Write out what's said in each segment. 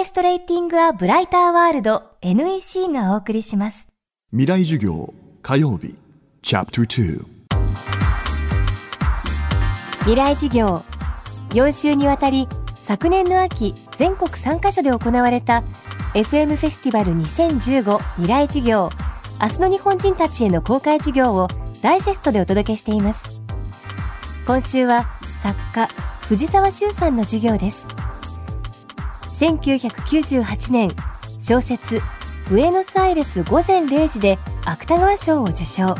ケストレーティング・ア・ブライター・ワールド NEC がお送りします。未来授業火曜日チャプター未来授業4週にわたり昨年の秋全国3カ所で行われた FM フェスティバル2015未来授業。明日の日本人たちへの公開授業をダイジェストでお届けしています。今週は作家藤沢修さんの授業です1998年小説ブエノスアイレス午前0時で芥川賞を受賞。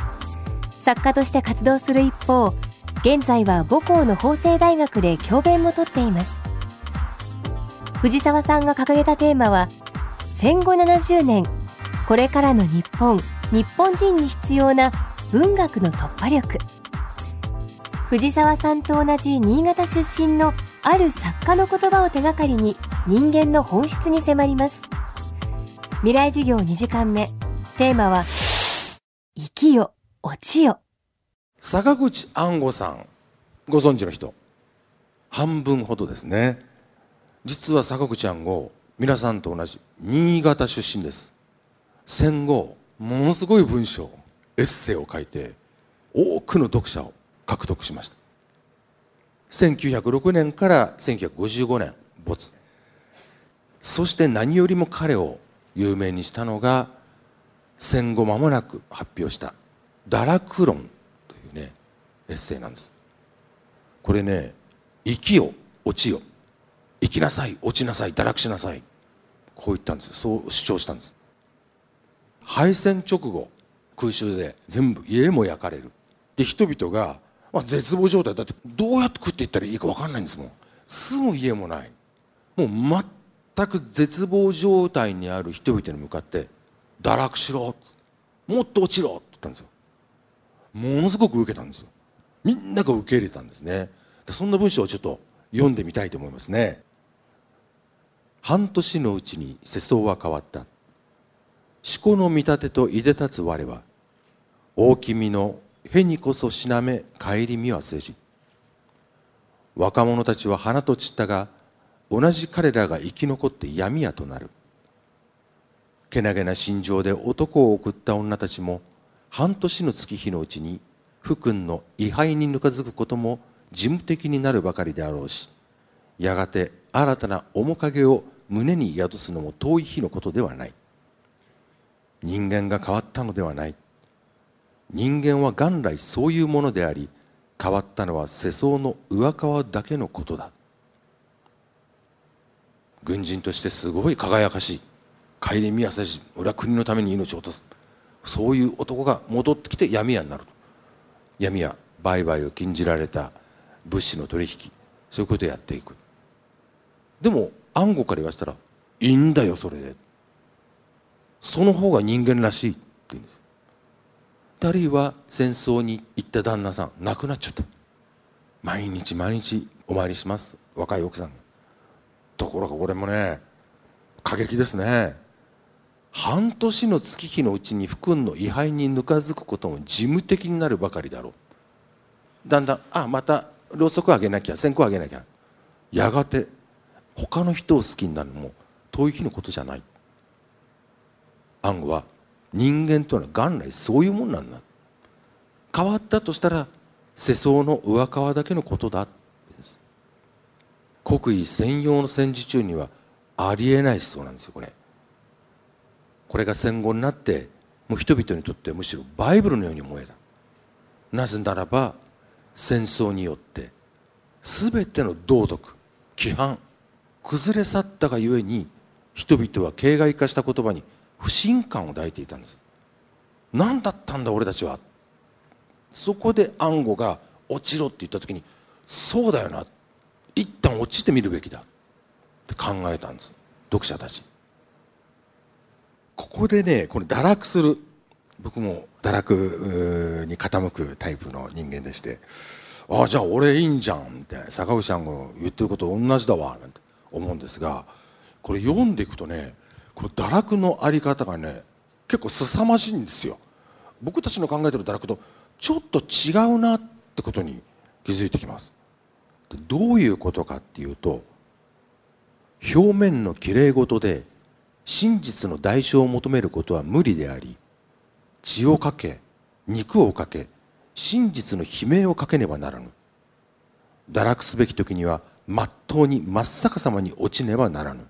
作家として活動する一方現在は母校の法政大学で教鞭もとっています。藤沢さんが掲げたテーマは戦後70年これからの日本日本人に必要な文学の突破力。藤沢さんと同じ新潟出身のある作家の言葉を手がかりに人間の本質に迫ります。未来授業2時間目。テーマは生きよ落ちよ。坂口安吾さん。ご存知の人。半分ほどですね。実は坂口安吾皆さんと同じ新潟出身です。戦後ものすごい文章エッセイを書いて多くの読者を獲得しました。1906年から1955年没。そして何よりも彼を有名にしたのが戦後間もなく発表した「堕落論」というねエッセイなんです。これね「生きよ落ちよ。生きなさい落ちなさい堕落しなさい」こう言ったんです。そう主張したんです。敗戦直後空襲で全部家も焼かれる。で人々が、まあ、絶望状態。だってどうやって食っていったらいいか分かんないんですもん。住む家もない。もう全く絶望状態にある人々に向かって「堕落しろ」もっと落ちろ」って言ったんですよ。ものすごく受けたんですよ。みんなが受け入れたんですね。そんな文章をちょっと読んでみたいと思いますね。半年のうちに世相は変わった。思考の見立てといでたつ我は大きみのへにこそしなめ帰り見はせじ。若者たちは花と散ったが同じ彼らが生き残って闇やとなる。けなげな心情で男を送った女たちも半年の月日のうちに福君の位牌にぬかづくことも事務的になるばかりであろうしやがて新たな面影を胸に宿すのも遠い日のことではない。人間が変わったのではない。人間は元来そういうものであり変わったのは世相の上側だけのことだ。軍人としてすごい輝かしい。帰り見やせし俺は国のために命を落とす。そういう男が戻ってきて闇屋になると。闇屋売買を禁じられた物資の取引。そういうことをやっていく。でも暗号から言わせたらいいんだよそれで。その方が人間らしいって言うんです。あるいは戦争に行った旦那さん亡くなっちゃった。毎日毎日お参りします。若い奥さんが。ところが俺もね過激ですね。半年の月日のうちに福君の位牌にぬかづくことも事務的になるばかりだろう。だんだんあまたろうそくあげなきゃ線香あげなきゃ。やがて他の人を好きになるのも遠い日のことじゃない。暗号は人間というのは元来そういうもんなんだ。変わったとしたら世相の上側だけのことだ。国威専用の戦時中にはありえない思想なんですよこれ。これが戦後になってもう人々にとってむしろバイブルのように思えた。なぜならば戦争によって全ての道徳規範崩れ去ったがゆえに人々は形骸化した言葉に不信感を抱いていたんです。何だったんだ俺たちは。そこで暗号が落ちろって言った時にそうだよな。一旦落ちてみるべきだ。って考えたんです。読者たち。ここでねこの堕落する。僕も堕落に傾くタイプの人間でして。ああじゃあ俺いいんじゃん。って坂口さんが言ってること同じだわ。なんて思うんですがこれ読んでいくとねこの堕落のあり方がね結構凄まじいんですよ。僕たちの考えてる堕落とちょっと違うなってことに気づいてきます。どういうことかっていうと表面のきれい事で真実の代償を求めることは無理であり血をかけ肉をかけ真実の悲鳴をかけねばならぬ。堕落すべき時にはまっとうに真っ逆さまに落ちねばならぬ。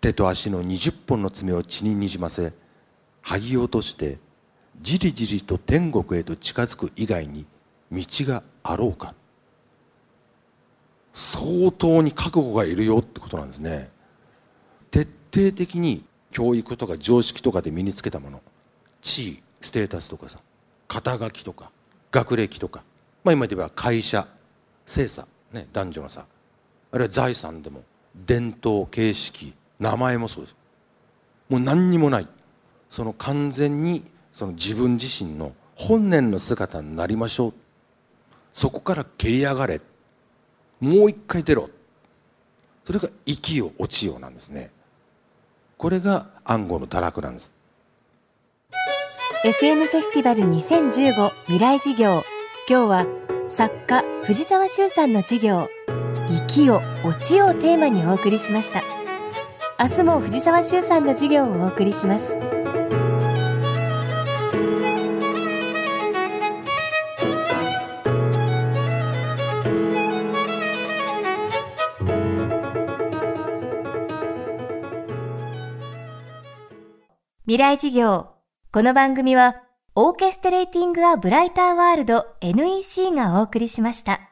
手と足の二十本の爪を血ににじませ剥ぎ落としてじりじりと天国へと近づく以外に道があろうか。相当に覚悟がいるよってことなんですね。徹底的に教育とか常識とかで身につけたもの。地位ステータスとかさ肩書きとか学歴とか。まあ今で言えば会社性差、ね、男女のさあるいは財産でも伝統形式名前もそうです。もう何にもない。その完全にその自分自身の本年の姿になりましょう。そこから蹴り上がれ。もう一回出ろ。それが生きよ落ちよなんですね。これが暗号の堕落なんです。FM フェスティバル2015未来事業。今日は作家藤沢修さんの授業。生きよ落ちよをテーマにお送りしました。明日も藤沢修さんの授業をお送りします。未来事業この番組はオーケストレーティング・ア・ブライター・ワールド NEC がお送りしました。